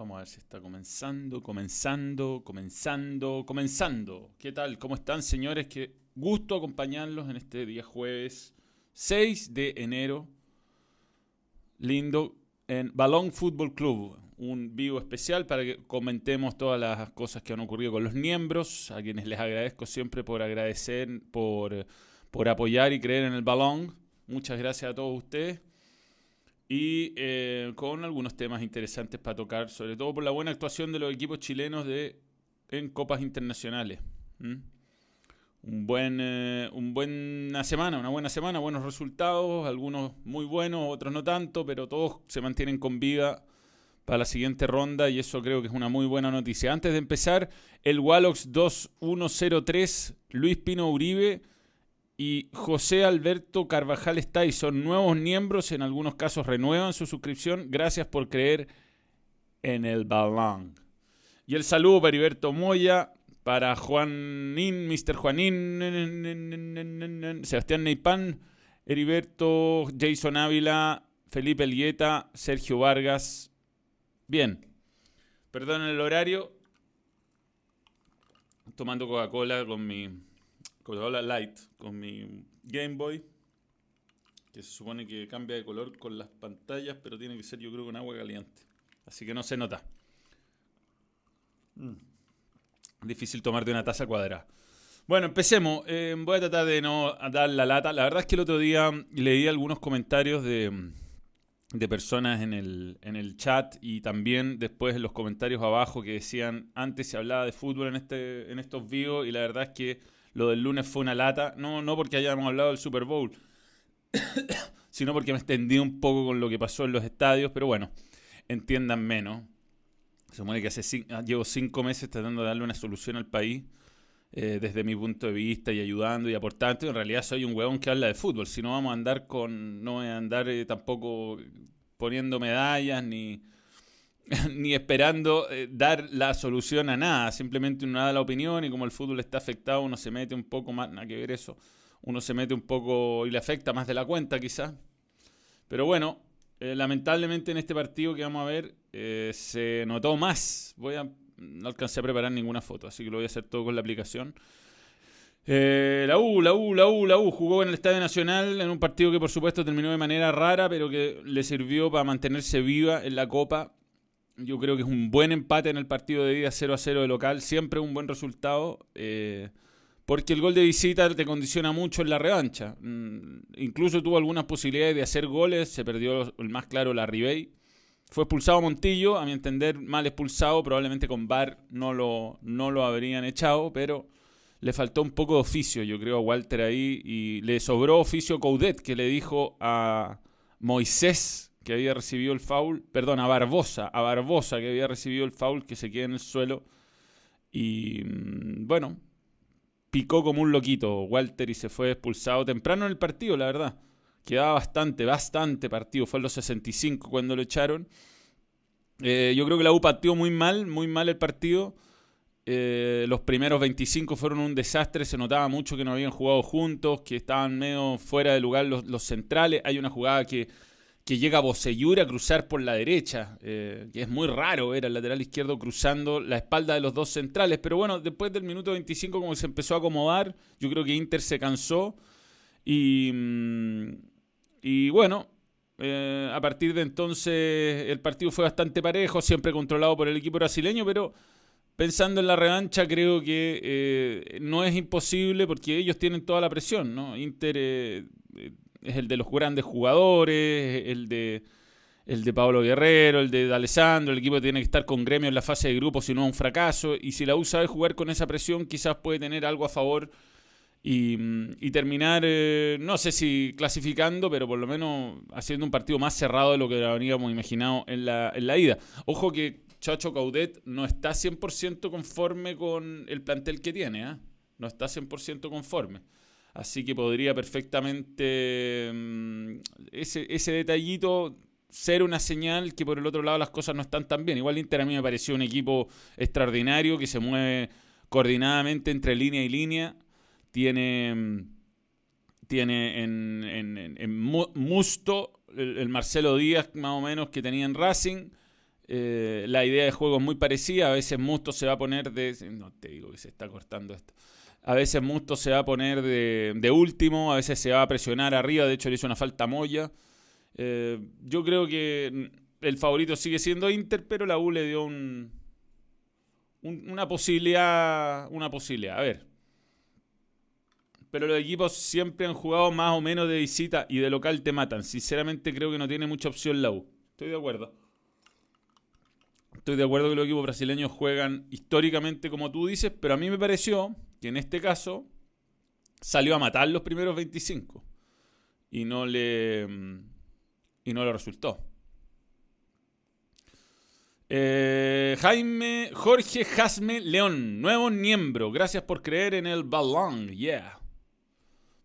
Vamos a ver si está comenzando, comenzando, comenzando, comenzando. ¿Qué tal? ¿Cómo están, señores? Qué gusto acompañarlos en este día jueves 6 de enero. Lindo en Balón Fútbol Club. Un vivo especial para que comentemos todas las cosas que han ocurrido con los miembros, a quienes les agradezco siempre por agradecer, por, por apoyar y creer en el balón. Muchas gracias a todos ustedes y eh, con algunos temas interesantes para tocar, sobre todo por la buena actuación de los equipos chilenos de, en copas internacionales. Un buen, eh, un buena semana, una buena semana, buenos resultados, algunos muy buenos, otros no tanto, pero todos se mantienen con vida para la siguiente ronda y eso creo que es una muy buena noticia. Antes de empezar, el Wallox 2103, Luis Pino Uribe y José Alberto Carvajal son nuevos miembros, en algunos casos renuevan su suscripción. Gracias por creer en el balón. Y el saludo para Heriberto Moya, para Juanín, Mr. Juanín, Sebastián Neipán, Heriberto, Jason Ávila, Felipe Elieta, Sergio Vargas. Bien, perdón el horario. Tomando Coca-Cola con mi Coca-Cola Light con mi Game Boy, que se supone que cambia de color con las pantallas, pero tiene que ser yo creo con agua caliente. Así que no se nota. Mm. Difícil tomar de una taza cuadrada. Bueno, empecemos. Eh, voy a tratar de no dar la lata. La verdad es que el otro día leí algunos comentarios de, de personas en el, en el chat y también después en los comentarios abajo que decían antes se hablaba de fútbol en, este, en estos videos y la verdad es que lo del lunes fue una lata. No, no porque hayamos hablado del Super Bowl, sino porque me extendí un poco con lo que pasó en los estadios. Pero bueno, entiendan menos. Se supone que hace ah, llevo cinco meses tratando de darle una solución al país. Eh, desde mi punto de vista y ayudando y aportando. En realidad soy un huevón que habla de fútbol. Si no vamos a andar con. No voy a andar eh, tampoco poniendo medallas ni ni esperando eh, dar la solución a nada, simplemente uno da la opinión y como el fútbol está afectado uno se mete un poco más, nada que ver eso, uno se mete un poco y le afecta más de la cuenta quizás. Pero bueno, eh, lamentablemente en este partido que vamos a ver eh, se notó más. Voy a, no alcancé a preparar ninguna foto, así que lo voy a hacer todo con la aplicación. la U, la U, la U, la U jugó en el Estadio Nacional en un partido que por supuesto terminó de manera rara, pero que le sirvió para mantenerse viva en la Copa yo creo que es un buen empate en el partido de ida 0 a 0 de local, siempre un buen resultado, eh, porque el gol de visita te condiciona mucho en la revancha. Mm, incluso tuvo algunas posibilidades de hacer goles, se perdió el más claro la Ribey. Fue expulsado Montillo, a mi entender mal expulsado, probablemente con VAR no lo, no lo habrían echado, pero le faltó un poco de oficio, yo creo, a Walter ahí, y le sobró oficio Coudet, que le dijo a Moisés que había recibido el foul, perdón, a Barbosa, a Barbosa que había recibido el foul, que se queda en el suelo. Y mm, bueno, picó como un loquito Walter y se fue expulsado temprano en el partido, la verdad. Quedaba bastante, bastante partido. Fue a los 65 cuando lo echaron. Eh, yo creo que la U partió muy mal, muy mal el partido. Eh, los primeros 25 fueron un desastre, se notaba mucho que no habían jugado juntos, que estaban medio fuera de lugar los centrales. Hay una jugada que que llega Boseyur a cruzar por la derecha, eh, que es muy raro ver al lateral izquierdo cruzando la espalda de los dos centrales, pero bueno, después del minuto 25 como se empezó a acomodar, yo creo que Inter se cansó y, mm, y bueno, eh, a partir de entonces el partido fue bastante parejo, siempre controlado por el equipo brasileño, pero pensando en la revancha creo que eh, no es imposible porque ellos tienen toda la presión, ¿no? Inter es el de los grandes jugadores, el de el de Pablo Guerrero, el de Alessandro, el equipo tiene que estar con gremio en la fase de grupo, si no un fracaso. Y si la U sabe jugar con esa presión, quizás puede tener algo a favor y, y terminar, eh, no sé si clasificando, pero por lo menos haciendo un partido más cerrado de lo que habríamos imaginado en la, en la ida. Ojo que Chacho Caudet no está 100% conforme con el plantel que tiene, ¿eh? no está 100% conforme. Así que podría perfectamente mm, ese, ese detallito ser una señal que por el otro lado las cosas no están tan bien. Igual Inter a mí me pareció un equipo extraordinario que se mueve coordinadamente entre línea y línea. Tiene, mm, tiene en, Musto el, Marcelo Díaz más o menos que tenía en Racing. Eh, la idea de juego es muy parecida. A veces Musto se va a poner de. No te digo que se está cortando esto. A veces Musto se va a poner de, último, a veces se va a presionar arriba. De hecho, le hizo una falta Moya. Eh, yo creo que el favorito sigue siendo Inter, pero la U le dio un, una posibilidad. Una posibilidad. A ver. Pero los equipos siempre han jugado más o menos de visita y de local te matan. Sinceramente creo que no tiene mucha opción la U. Estoy de acuerdo. Estoy de acuerdo que los equipos brasileños juegan históricamente como tú dices, pero a mí me pareció que en este caso salió a matar los primeros 25 y no le y no le resultó. Eh, Jaime Jorge Jasme León, nuevo miembro. Gracias por creer en el balón. Yeah.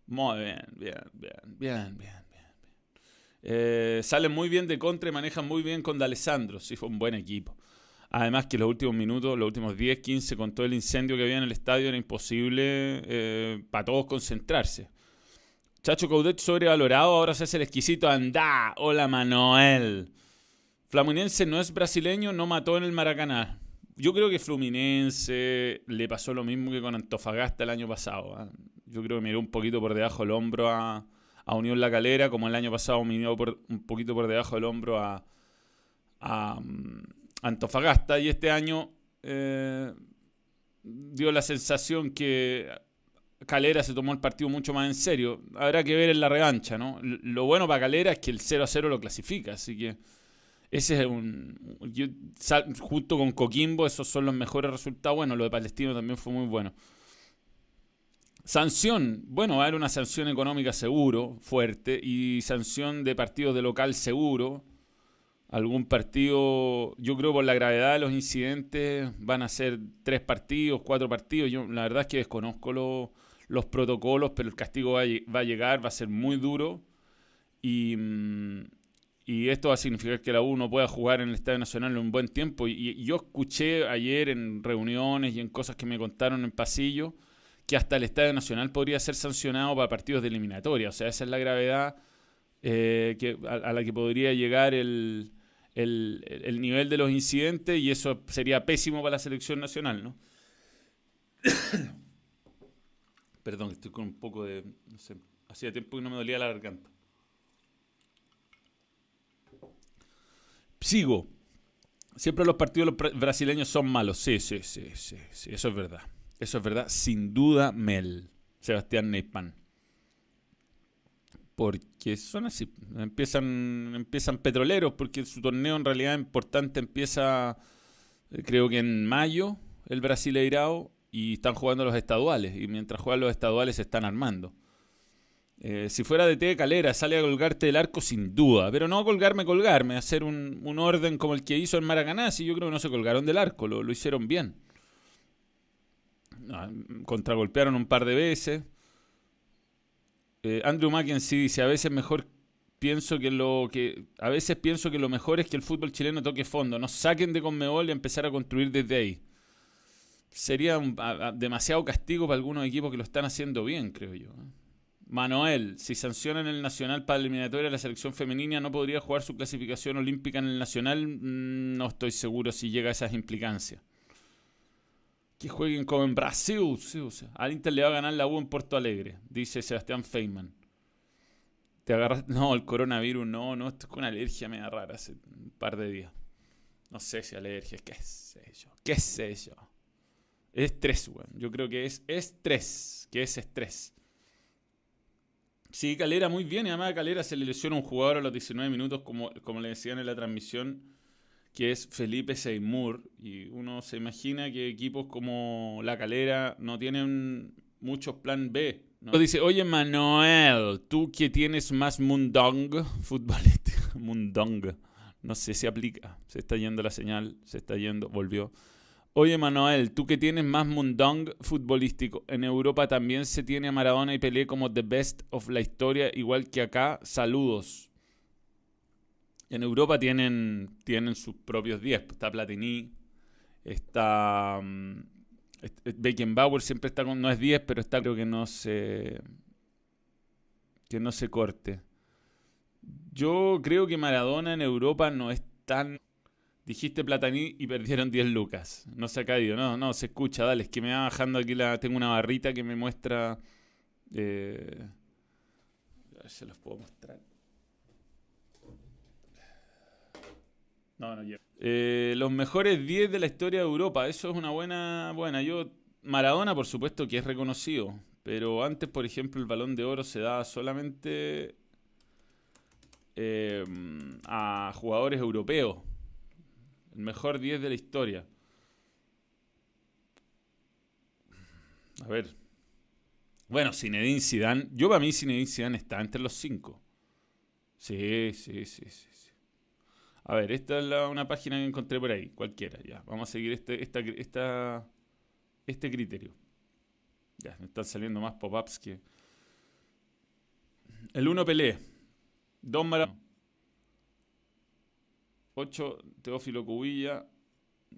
Muy bien, bien, bien, bien, bien. Eh, salen muy bien de contra y manejan muy bien con D'Alessandro. Sí, fue un buen equipo. Además que los últimos minutos, los últimos 10, 15, con todo el incendio que había en el estadio, era imposible eh, para todos concentrarse. Chacho Caudet sobrevalorado, ahora se hace el exquisito. Andá, hola Manuel. Fluminense no es brasileño, no mató en el Maracaná. Yo creo que Fluminense le pasó lo mismo que con Antofagasta el año pasado. ¿ah? Yo creo que miró un poquito por debajo del hombro a, Unión La Calera, como el año pasado miró un poquito por debajo del hombro a, a, mm, Antofagasta. Y este año eh, dio la sensación que Calera se tomó el partido mucho más en serio. Habrá que ver en la revancha, ¿no? Lo bueno para Calera es que el 0 a 0 lo clasifica, así que ese es un. junto con Coquimbo, esos son los mejores resultados. Bueno, lo de Palestino también fue muy bueno. Sanción, bueno, va a haber una sanción económica seguro, fuerte, y sanción de partidos de local seguro. Algún partido, yo creo por la gravedad de los incidentes, van a ser tres partidos, cuatro partidos. Yo la verdad es que desconozco los protocolos, pero el castigo va a, llegar, va a ser muy duro. Y, mm, y esto va a significar que la U no pueda jugar en el Estadio Nacional en un buen tiempo. Y, yo escuché ayer en reuniones y en cosas que me contaron en pasillo que hasta el Estadio Nacional podría ser sancionado para partidos de eliminatoria. O sea, esa es la gravedad eh, a, la que podría llegar el, el, nivel de los incidentes y eso sería pésimo para la selección nacional, ¿no? Perdón, estoy con un poco de... No sé, hacía tiempo que no me dolía la garganta. Sigo. Siempre los partidos brasileños son malos. Sí, sí, sí, sí, sí, eso es verdad. Eso es verdad. Sin duda, Mel. Sebastián Neypan. Porque son así. Empiezan, empiezan petroleros porque su torneo en realidad importante empieza, eh, creo que en mayo, el Brasileirao, y están jugando los estaduales. Y mientras juegan los estaduales se están armando. Eh, si fuera de T Calera, sale a colgarte del arco sin duda, pero no colgarme, colgarme, hacer un, orden como el que hizo en Maracaná, si yo creo que no se colgaron del arco, lo, hicieron bien. Ah, contragolpearon un par de veces. Eh, Andrew Mackenzie dice, a veces mejor pienso que lo que a veces pienso que lo mejor es que el fútbol chileno toque fondo, no saquen de Conmebol y empezar a construir desde ahí. Sería demasiado castigo para algunos equipos que lo están haciendo bien, creo yo. ¿eh? Manuel, si sancionan el Nacional para la eliminatoria, la selección femenina no podría jugar su clasificación olímpica en el Nacional. Mm, no estoy seguro si llega a esas implicancias. Que jueguen como en Brasil. Al Inter le va a ganar la U en Porto Alegre, dice Sebastián Feynman. Te agarras. No, el coronavirus, no, no, esto es con alergia media rara hace un par de días. No sé si alergia, qué sé yo, qué sé yo. Es estrés, weón. Yo creo que es estrés, que es estrés. Sí, Calera muy bien. Y además a Calera se le lesiona un jugador a los 19 minutos, como, como le decían en la transmisión, que es Felipe Seymour. Y uno se imagina que equipos como la Calera no tienen muchos plan B. ¿no? Dice, oye Manuel, tú que tienes más mundong futbolístico, mundong, no sé si aplica, se está yendo la señal, se está yendo, volvió. Oye Manuel, tú que tienes más mundong futbolístico, en Europa también se tiene a Maradona y Pelé como the best of la historia, igual que acá. Saludos. En Europa tienen, tienen sus propios 10. Está Platini, está um, Beckenbauer, siempre está con, no es 10, pero está creo que no se, que no se corte. Yo creo que Maradona en Europa no es tan Dijiste Plataní y perdieron 10 lucas. No se ha caído. No, no, se escucha. Dale, es que me va bajando aquí la... Tengo una barrita que me muestra... Eh, a ver si los puedo mostrar. No, no. Eh, los mejores 10 de la historia de Europa. Eso es una buena... Buena, yo... Maradona, por supuesto, que es reconocido. Pero antes, por ejemplo, el balón de oro se daba solamente eh, a jugadores europeos. El mejor 10 de la historia. A ver. Bueno, Zinedine Zidane. Yo para mí Zinedine Zidane está entre los 5. Sí, sí, sí, sí, A ver, esta es una página que encontré por ahí. Cualquiera, ya. Vamos a seguir este, esta, esta, este criterio. Ya, me están saliendo más pop-ups que... El 1 Pelé. 2 Maradona. 8 Teófilo Cubilla.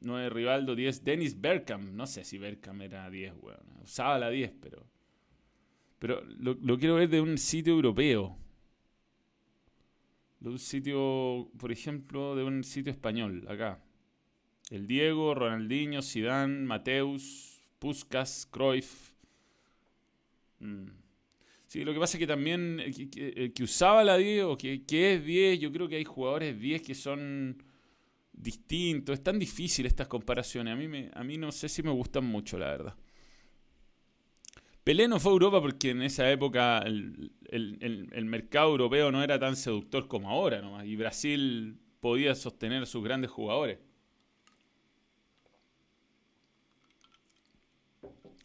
9 Rivaldo. 10 Dennis Bergkamp. No sé si Bergkamp era 10, weón. Usaba la 10, pero... Pero lo, lo, quiero ver de un sitio europeo. De un sitio, por ejemplo, de un sitio español, acá. El Diego, Ronaldinho, Zidane, Mateus, Puskas, Cruyff, Mm. Sí, lo que pasa es que también el eh, que, usaba la 10 o que, es 10, yo creo que hay jugadores 10 que son distintos. Es tan difícil estas comparaciones. A mí, me, a mí no sé si me gustan mucho, la verdad. Pelé no fue a Europa porque en esa época el, el, mercado europeo no era tan seductor como ahora, nomás, y Brasil podía sostener a sus grandes jugadores.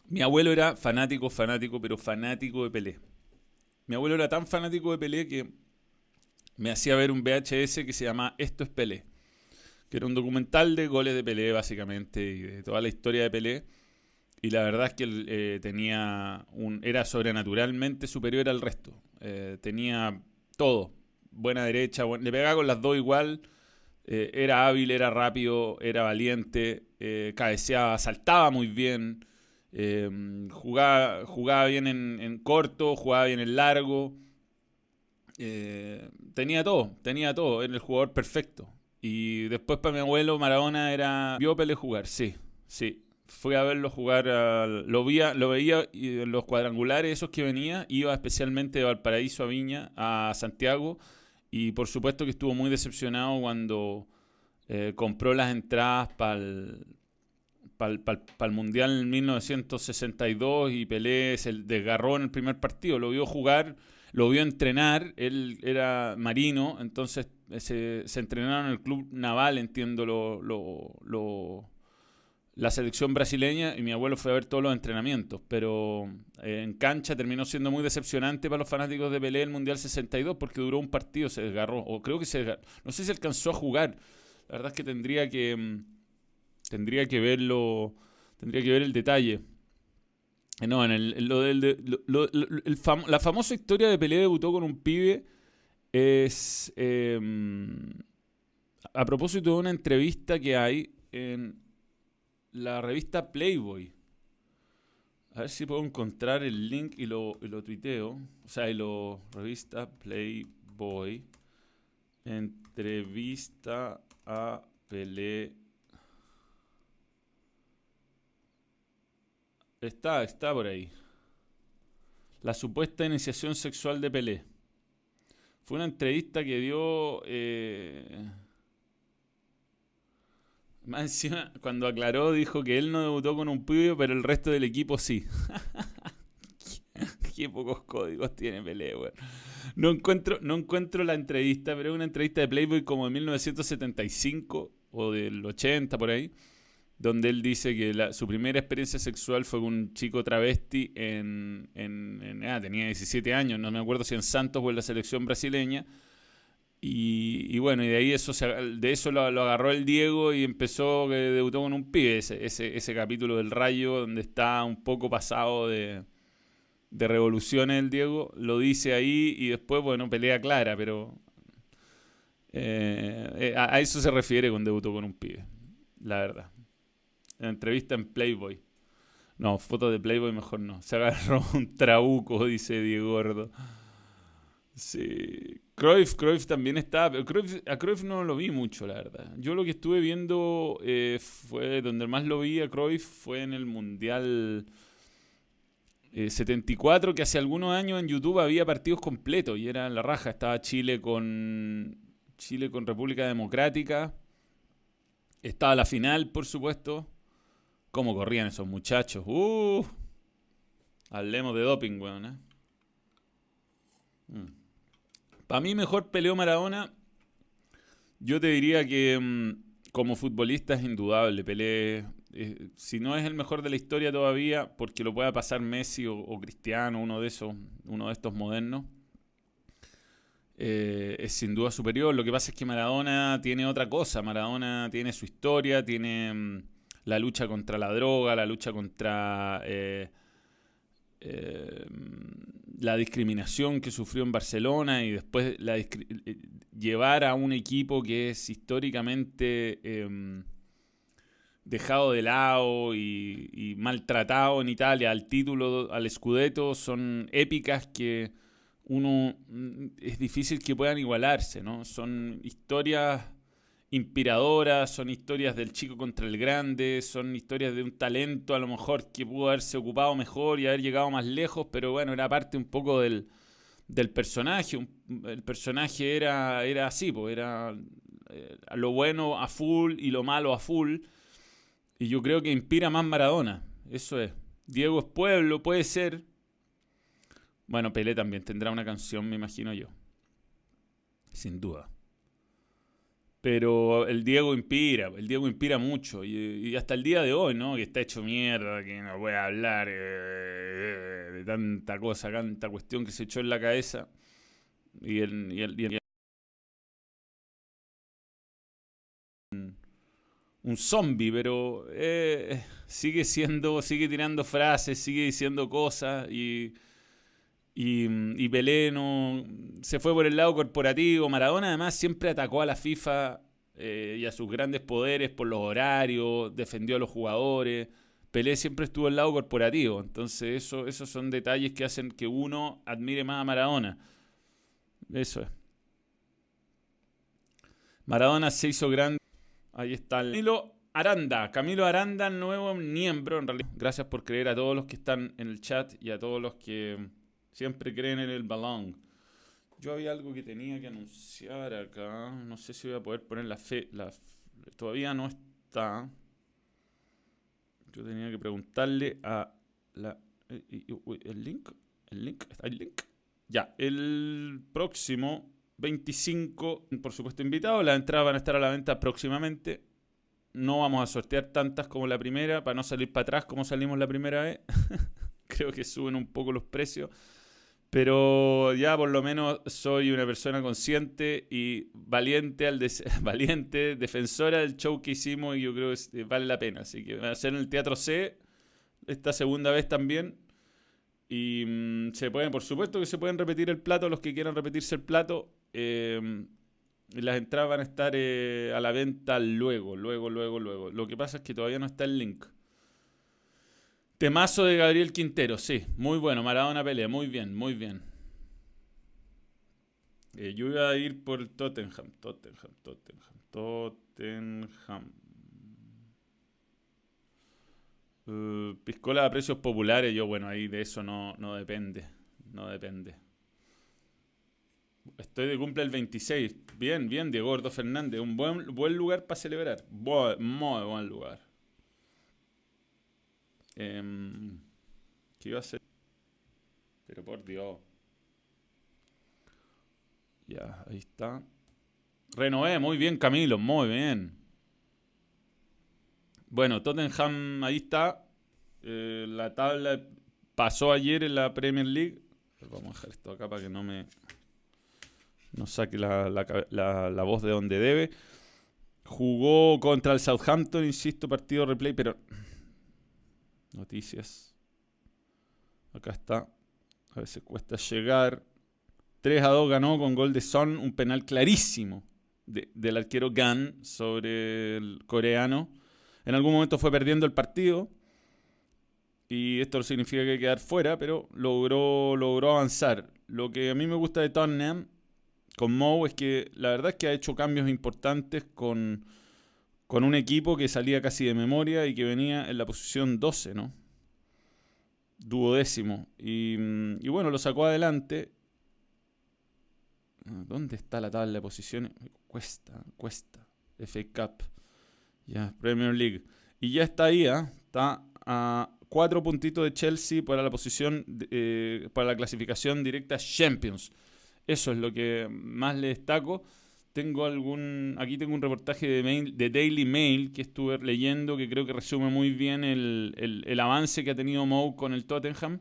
Mi abuelo era fanático, fanático, pero fanático de Pelé. Mi abuelo era tan fanático de Pelé que me hacía ver un VHS que se llama Esto es Pelé, que era un documental de goles de Pelé básicamente y de toda la historia de Pelé. Y la verdad es que él eh, tenía un, era sobrenaturalmente superior al resto. Eh, tenía todo, buena derecha, le pegaba con las dos igual. Eh, era hábil, era rápido, era valiente, cabeceaba, saltaba muy bien. Jugaba, jugaba, bien en, corto, jugaba bien en largo. Tenía todo, tenía todo, era el jugador perfecto. Y después para mi abuelo Maradona era... Vio Pele jugar, sí, sí. Fui a verlo jugar, lo, veía, lo veía en los cuadrangulares esos que venía, iba especialmente de Valparaíso a Viña, a Santiago, y por supuesto que estuvo muy decepcionado cuando eh, compró las entradas para el para el Mundial en 1962 y Pelé se desgarró en el primer partido. Lo vio jugar, lo vio entrenar. Él era marino, entonces eh, se, se entrenaron en el club naval, entiendo, lo, lo, la selección brasileña y mi abuelo fue a ver todos los entrenamientos. Pero eh, en cancha terminó siendo muy decepcionante para los fanáticos de Pelé el Mundial 62 porque duró un partido, se desgarró. O creo que se desgarró. No sé si alcanzó a jugar. La verdad es que tendría que mm, Tendría que verlo, tendría que ver el detalle. Eh, no, en el, lo del, la famosa historia de Pelé debutó con un pibe es em, a propósito de una entrevista que hay en la revista Playboy. A ver si puedo encontrar el link y lo, y lo tuiteo. O sea, y lo revista Playboy. Entrevista a Pelé Está, está por ahí. La supuesta iniciación sexual de Pelé. Fue una entrevista que dio... Eh, más encima, cuando aclaró, dijo que él no debutó con un pibe, pero el resto del equipo sí. Qué pocos códigos tiene Pelé, weón. No encuentro, no encuentro la entrevista, pero es una entrevista de Playboy como de 1975 o del 80 por ahí donde él dice que su primera experiencia sexual fue con un chico travesti en, ah, tenía 17 años, no me acuerdo si en Santos o en la selección brasileña. Y, bueno, y de ahí eso de eso lo, agarró el Diego y empezó que debutó con un pibe, ese, ese, capítulo del Rayo donde está un poco pasado de, de revoluciones el Diego, lo dice ahí y después, bueno, pelea clara, pero eh, eh, a, eso se refiere con debutó con un pibe, la verdad entrevista en Playboy. No, foto de Playboy mejor no. Se agarró un trabuco, dice Diego Gordo. Sí. Cruyff, Cruyff también está. Pero a Cruyff no lo vi mucho, la verdad. Yo lo que estuve viendo eh, fue. Donde más lo vi a Cruyff fue en el Mundial 74, eh, que hace algunos años en YouTube había partidos completos y era la raja. Estaba Chile con. Chile con República Democrática. Estaba la final, por supuesto. ¿Cómo corrían esos muchachos? Uh, hablemos de doping, weón, ¿eh? Mm. Para mí mejor peleó Maradona. Yo te diría que mm, como futbolista es indudable. Pelé, eh, si no es el mejor de la historia todavía, porque lo pueda pasar Messi o, Cristiano, uno de esos, uno de estos modernos. Eh, es sin duda superior. Lo que pasa es que Maradona tiene otra cosa. Maradona tiene su historia, tiene mm, la lucha contra la droga, la lucha contra eh, la discriminación que sufrió en Barcelona y después la eh, llevar a un equipo que es históricamente em, dejado de lado y, maltratado en Italia al título, al Scudetto, son épicas que uno mm, es difícil que puedan igualarse, ¿no? Son historias inspiradoras, son historias del chico contra el grande, son historias de un talento a lo mejor que pudo haberse ocupado mejor y haber llegado más lejos, pero bueno, era parte un poco del, del personaje. el personaje era, era así, pues era eh, lo bueno a full y lo malo a full. Y yo creo que inspira más Maradona. Eso es. Diego es pueblo, puede ser. Bueno, Pelé también tendrá una canción, me imagino yo. Sin duda. Pero el Diego inspira, el Diego inspira mucho. Y, hasta el día de hoy, ¿no? Que está hecho mierda, que no puede hablar eh, de tanta cosa, tanta cuestión que se echó en la cabeza. Y el, y el, un zombie, pero eh, sigue siendo, sigue tirando frases, sigue diciendo cosas y, y, y Pelé se fue por el lado corporativo. Maradona además siempre atacó a la FIFA eh, y a sus grandes poderes por los horarios, defendió a los jugadores. Pelé siempre estuvo al lado corporativo. Entonces eso, esos son detalles que hacen que uno admire más a Maradona. Eso es. Maradona se hizo grande. Ahí está. Camilo Aranda. Camilo Aranda, nuevo miembro. En realidad, gracias por creer a todos los que están en el chat y a todos los que Siempre creen en el balón. Yo había algo que tenía que anunciar acá. No sé si voy a poder poner la fe. Todavía no está. Yo tenía que preguntarle a la. Eh, ¿El link? ¿El link? ¿Está el link? Ya, el próximo 25, por supuesto, invitado. Las entradas van a estar a la venta próximamente. No vamos a sortear tantas como la primera, para no salir para atrás como salimos la primera vez. Creo que suben un poco los precios. Pero ya por lo menos soy una persona consciente y valiente, al valiente, defensora del show que hicimos y yo creo que eh, vale la pena. Así que va a ser en el Teatro C esta segunda vez también. Y mm, se pueden, por supuesto que se pueden repetir el plato, los que quieran repetirse el plato. Y las entradas van a estar eh, a la venta luego, luego, luego, luego. Lo que pasa es que todavía no está el link. Temazo de Gabriel Quintero, sí. Muy bueno. Maradona pelea. Muy bien, muy bien. Eh, yo iba a ir por Tottenham. Tottenham, Tottenham, Tottenham. Uh, piscola a precios populares. Yo, bueno, ahí de eso no, no depende. No depende. Estoy de cumple el 26. Bien, bien, Diego Gordo Fernández. Un buen, buen lugar para celebrar. muy buen lugar. Eh, ¿Qué iba a hacer? Pero por Dios. Ya, ahí está. Renové, muy bien Camilo, muy bien. Bueno, Tottenham ahí está. Eh, la tabla pasó ayer en la Premier League. Vamos a dejar esto acá para que no me no saque la, la voz de donde debe. Jugó contra el Southampton, insisto, partido replay, pero Noticias. Acá está. A veces cuesta llegar. 3 a 2 ganó con gol de Son, un penal clarísimo del arquero Gan sobre el coreano. En algún momento fue perdiendo el partido. Y esto significa que quedar fuera, pero logró, logró avanzar. Lo que a mí me gusta de Tottenham con Moe es que la verdad es que ha hecho cambios importantes con, con un equipo que salía casi de memoria y que venía en la posición 12, ¿no? Duodécimo. Y, y bueno, lo sacó adelante. ¿Dónde está la tabla de posiciones? Cuesta, cuesta. FA Cup. Ya, Premier League. Y ya está ahí, ¿ah? Está a cuatro puntitos de Chelsea para la posición, eh, para la clasificación directa Champions. Eso es lo que más le destaco. Tengo algún, aquí tengo un reportaje de, de Daily Mail que estuve leyendo que creo que resume muy bien el, avance que ha tenido Moe con el Tottenham.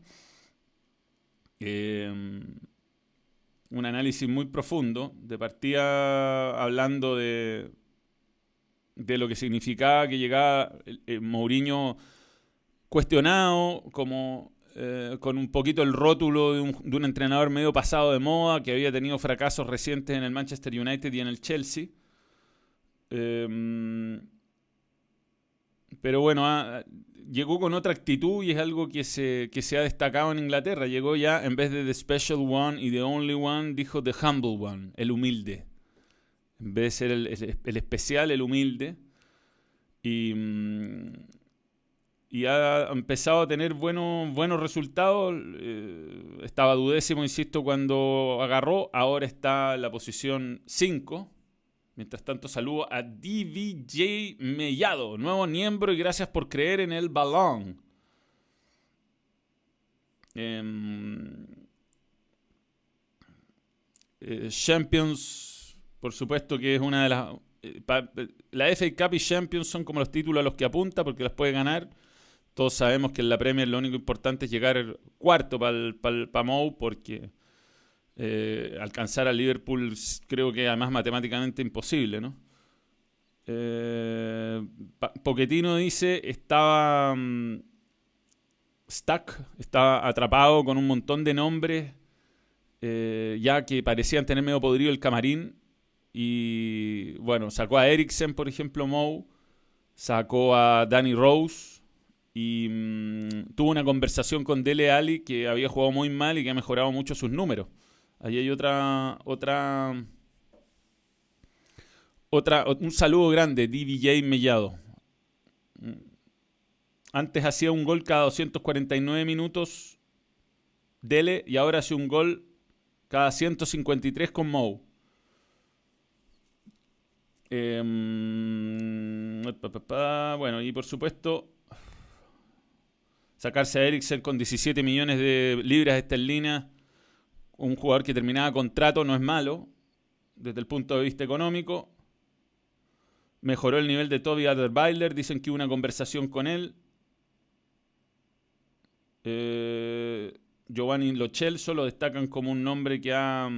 Em, un análisis muy profundo, de partida hablando de, de lo que significaba que llegaba el Mourinho cuestionado, como eh, con un poquito el rótulo de un, entrenador medio pasado de moda, que había tenido fracasos recientes en el Manchester United y en el Chelsea. Em, pero bueno, ah, llegó con otra actitud y es algo que se, se ha destacado en Inglaterra. Llegó ya, en vez de The Special One y The Only One, dijo The Humble One, el humilde. En vez de ser el, especial, el humilde. Y, mm, y ha empezado a tener buenos, buenos resultados. Eh, estaba dudécimo, insisto, cuando agarró. Ahora está en la posición 5. Mientras tanto, saludo a DVJ Mellado, nuevo miembro, y gracias por creer en el balón. Em, eh, Champions, por supuesto que es una de las... Eh, la FA Cup y Champions son como los títulos a los que apunta porque las puede ganar todos sabemos que en la Premier lo único importante es llegar cuarto para pa Mou porque eh, alcanzar al Liverpool creo que además matemáticamente imposible, ¿no? Eh, Poquetino dice estaba mm, stuck, estaba atrapado con un montón de nombres eh, ya que parecían tener medio podrido el camarín y bueno, sacó a Eriksen por ejemplo Mou, sacó a Danny Rose y mm, tuvo una conversación con Dele Ali que había jugado muy mal y que ha mejorado mucho sus números. Ahí hay otra otra otra un saludo grande DVJ Mellado. Mm. Antes hacía un gol cada 249 minutos Dele y ahora hace un gol cada 153 con Mou. Em, bueno, y por supuesto sacarse a Eriksen con 17 millones de libras esterlinas, un jugador que terminaba contrato, no es malo desde el punto de vista económico. Mejoró el nivel de Toby Alderweiler, dicen que hubo una conversación con él. Eh, Giovanni Lochelso lo destacan como un nombre que ha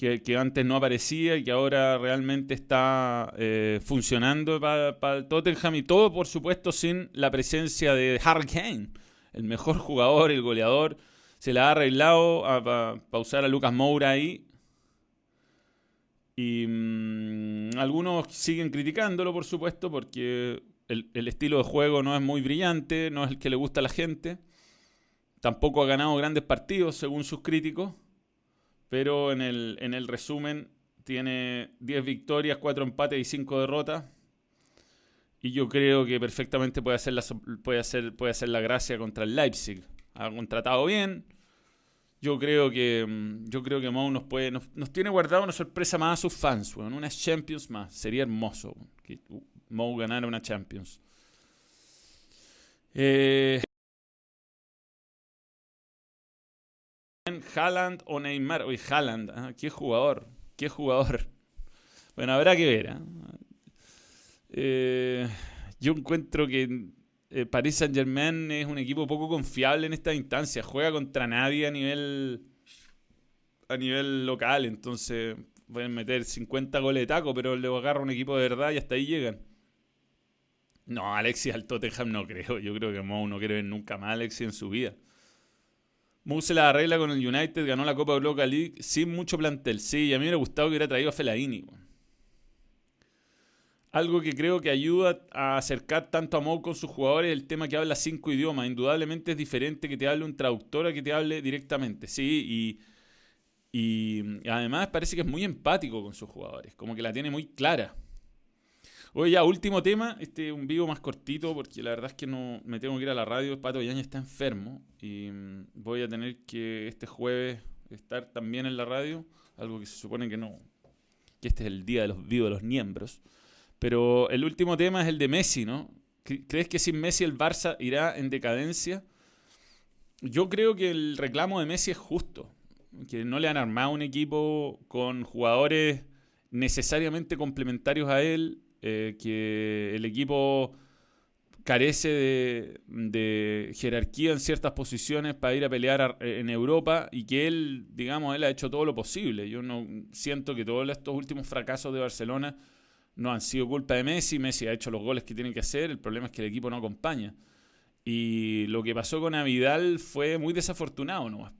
que, antes no aparecía y que ahora realmente está eh, funcionando para, el Tottenham y todo, por supuesto, sin la presencia de Harry Kane, el mejor jugador, el goleador. Se la ha arreglado para usar a Lucas Moura ahí. Y mm, algunos siguen criticándolo, por supuesto, porque el, el estilo de juego no es muy brillante, no es el que le gusta a la gente. Tampoco ha ganado grandes partidos, según sus críticos pero en el, en el resumen tiene 10 victorias, 4 empates y 5 derrotas. Y yo creo que perfectamente puede hacer la, puede hacer, puede hacer la gracia contra el Leipzig. Ha contratado bien. Yo creo que mm, yo creo que Mou nos puede nos, tiene guardado una sorpresa más a sus fans, bueno, una Champions más. Sería hermoso que Mou ganara una Champions. Eh, Haaland o Neymar. Uy, Haaland, ah, qué jugador, qué jugador. Bueno, habrá que ver. ¿ah? Eh, yo encuentro que eh, Paris Saint Germain es un equipo poco confiable en esta instancia. Juega contra nadie a nivel a nivel local, entonces pueden meter 50 goles de taco, pero le agarra un equipo de verdad y hasta ahí llegan. No, Alexis al Tottenham no creo. Yo creo que Mou no quiere ver nunca más Alexis en su vida. Moore se la arregla con el United, ganó la Copa Europa League sin mucho plantel. Sí, y a mí me hubiera gustado que hubiera traído a Fellaini. algo que creo que ayuda a acercar tanto a Mou con sus jugadores el tema que habla cinco idiomas. Indudablemente es diferente que te hable un traductor a que te hable directamente, sí, y además parece que es muy empático con sus jugadores, como que la tiene muy clara. Oye, ya, último tema, este un vivo más cortito, porque la verdad es que no me tengo que ir a la radio. Pato Yaña está enfermo y mm, voy a tener que este jueves estar también en la radio, algo que se supone que no, que este es el día de los vivos de los miembros. Pero el último tema es el de Messi, ¿no? ¿Crees que sin Messi el Barça irá en decadencia? Yo creo que el reclamo de Messi es justo, que no le han armado un equipo con jugadores necesariamente complementarios a él eh, que el equipo carece de, jerarquía en ciertas posiciones para ir a pelear en Europa y que él, digamos, él ha hecho todo lo posible. Yo no siento que todos estos últimos fracasos de Barcelona no han sido culpa de Messi. Messi ha hecho los goles que tiene que hacer. El problema es que el equipo no acompaña. Y lo que pasó con Avidal fue muy desafortunado ¿no?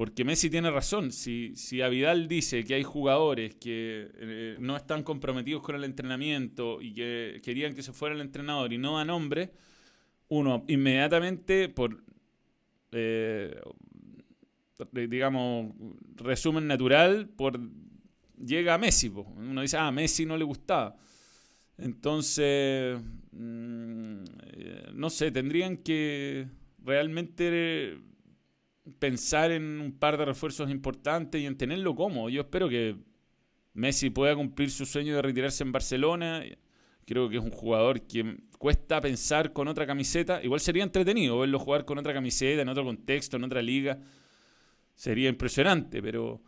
Porque Messi tiene razón. Si, si Avidal dice que hay jugadores que eh, no están comprometidos con el entrenamiento y que querían que se fuera el entrenador y no da nombre, uno inmediatamente, por, eh, digamos, resumen natural, por llega a Messi. Uno dice, ah, Messi no le gustaba. Entonces, mm, eh, no sé, tendrían que realmente pensar en un par de refuerzos importantes y en tenerlo cómodo. Yo espero que Messi pueda cumplir su sueño de retirarse en Barcelona. Creo que es un jugador que cuesta pensar con otra camiseta. Igual sería entretenido verlo jugar con otra camiseta, en otro contexto, en otra liga. Sería impresionante, pero,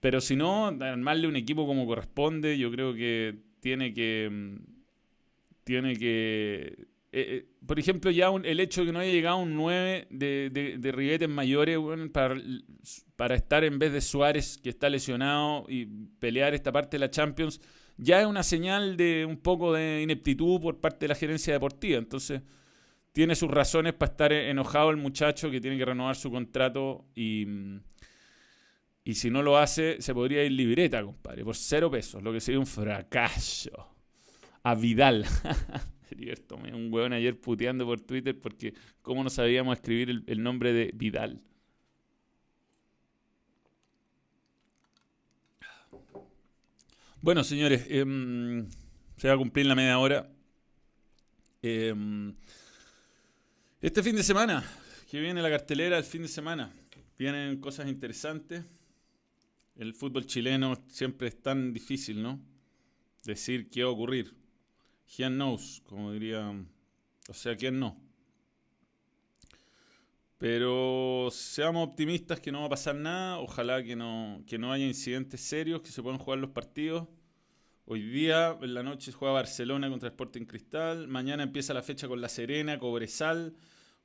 pero si no, armarle un equipo como corresponde, yo creo que tiene que, tiene que eh, eh, por ejemplo, ya el hecho de que no haya llegado un 9 de, de, de mayores para, estar en vez de Suárez, que está lesionado, y pelear esta parte de la Champions, ya es una señal de un poco de ineptitud por parte de la gerencia deportiva. Entonces, tiene sus razones para estar enojado el muchacho que tiene que renovar su contrato y, y si no lo hace, se podría ir libreta, compadre, por cero pesos, lo que sería un fracaso. A Vidal. me un hueón ayer puteando por Twitter porque cómo no sabíamos escribir el, nombre de Vidal. Bueno, señores, em, se va a cumplir la media hora. Em, este fin de semana, que viene la cartelera el fin de semana, vienen cosas interesantes. El fútbol chileno siempre es tan difícil, ¿no? Decir qué va a ocurrir. ¿Quién knows, como diría. O sea, ¿quién no? Pero seamos optimistas que no va a pasar nada. Ojalá que no, que no haya incidentes serios, que se puedan jugar los partidos. Hoy día, en la noche, juega Barcelona contra Sporting Cristal. Mañana empieza la fecha con La Serena, Cobresal,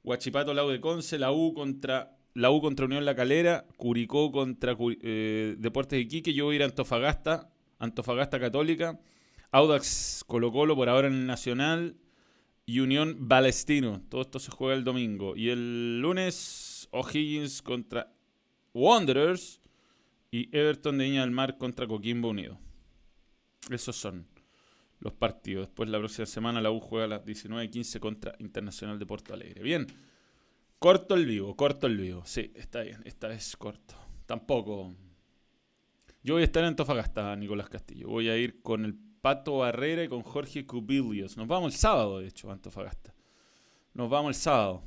Huachipato, Lau de Conce, la U contra, la U contra Unión La Calera, Curicó contra eh, Deportes de Iquique. Yo voy a ir a Antofagasta, Antofagasta Católica. Audax Colo Colo por ahora en el Nacional y Unión Balestino. Todo esto se juega el domingo. Y el lunes O'Higgins contra Wanderers y Everton de Viña del Mar contra Coquimbo Unido. Esos son los partidos. Después la próxima semana la U juega a las 19.15 contra Internacional de Porto Alegre. Bien. Corto el vivo, corto el vivo. Sí, está bien. Esta vez corto. Tampoco. Yo voy a estar en Antofagasta, Nicolás Castillo. Voy a ir con el Pato Barrera y con Jorge Cubilios. Nos vamos el sábado, de hecho, Antofagasta. Nos vamos el sábado.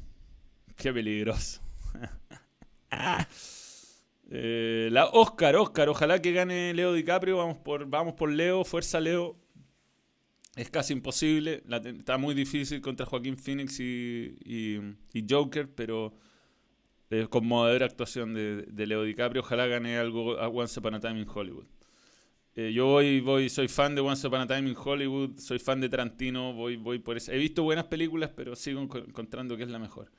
Qué peligroso. Eh, la Oscar, Oscar, ojalá que gane Leo DiCaprio. Vamos por, vamos por Leo, fuerza Leo. Es casi imposible. está muy difícil contra Joaquín Phoenix y, Joker, pero eh, con moderada actuación de, de, Leo DiCaprio. Ojalá gane algo a Once Upon a Time in Hollywood. Eh, yo voy, voy, soy fan de Once Upon a Time in Hollywood, soy fan de Tarantino, voy, voy por eso. He visto buenas películas, pero sigo encontrando que es la mejor.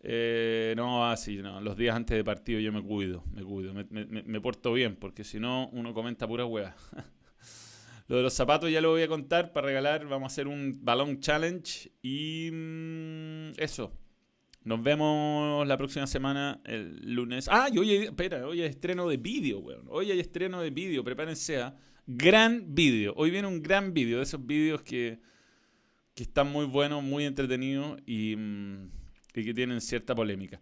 Eh, no, así, no. Los días antes de partido yo me cuido, me cuido, me, me, porto bien, porque si no, uno comenta pura hueá. lo de los zapatos ya lo voy a contar para regalar. Vamos a hacer un balón challenge y mm, eso. Nos vemos la próxima semana, el lunes. Ah, y hoy, espera, hoy hay estreno de vídeo, weón. Hoy hay estreno de vídeo, prepárense a. Gran vídeo. Hoy viene un gran vídeo, de esos vídeos que, que están muy buenos, muy entretenidos y, mm, que tienen cierta polémica.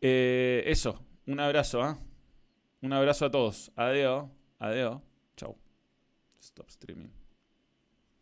Eh, eso, un abrazo, ¿ah? Un abrazo a todos. Adiós, adiós. Chao. Stop streaming.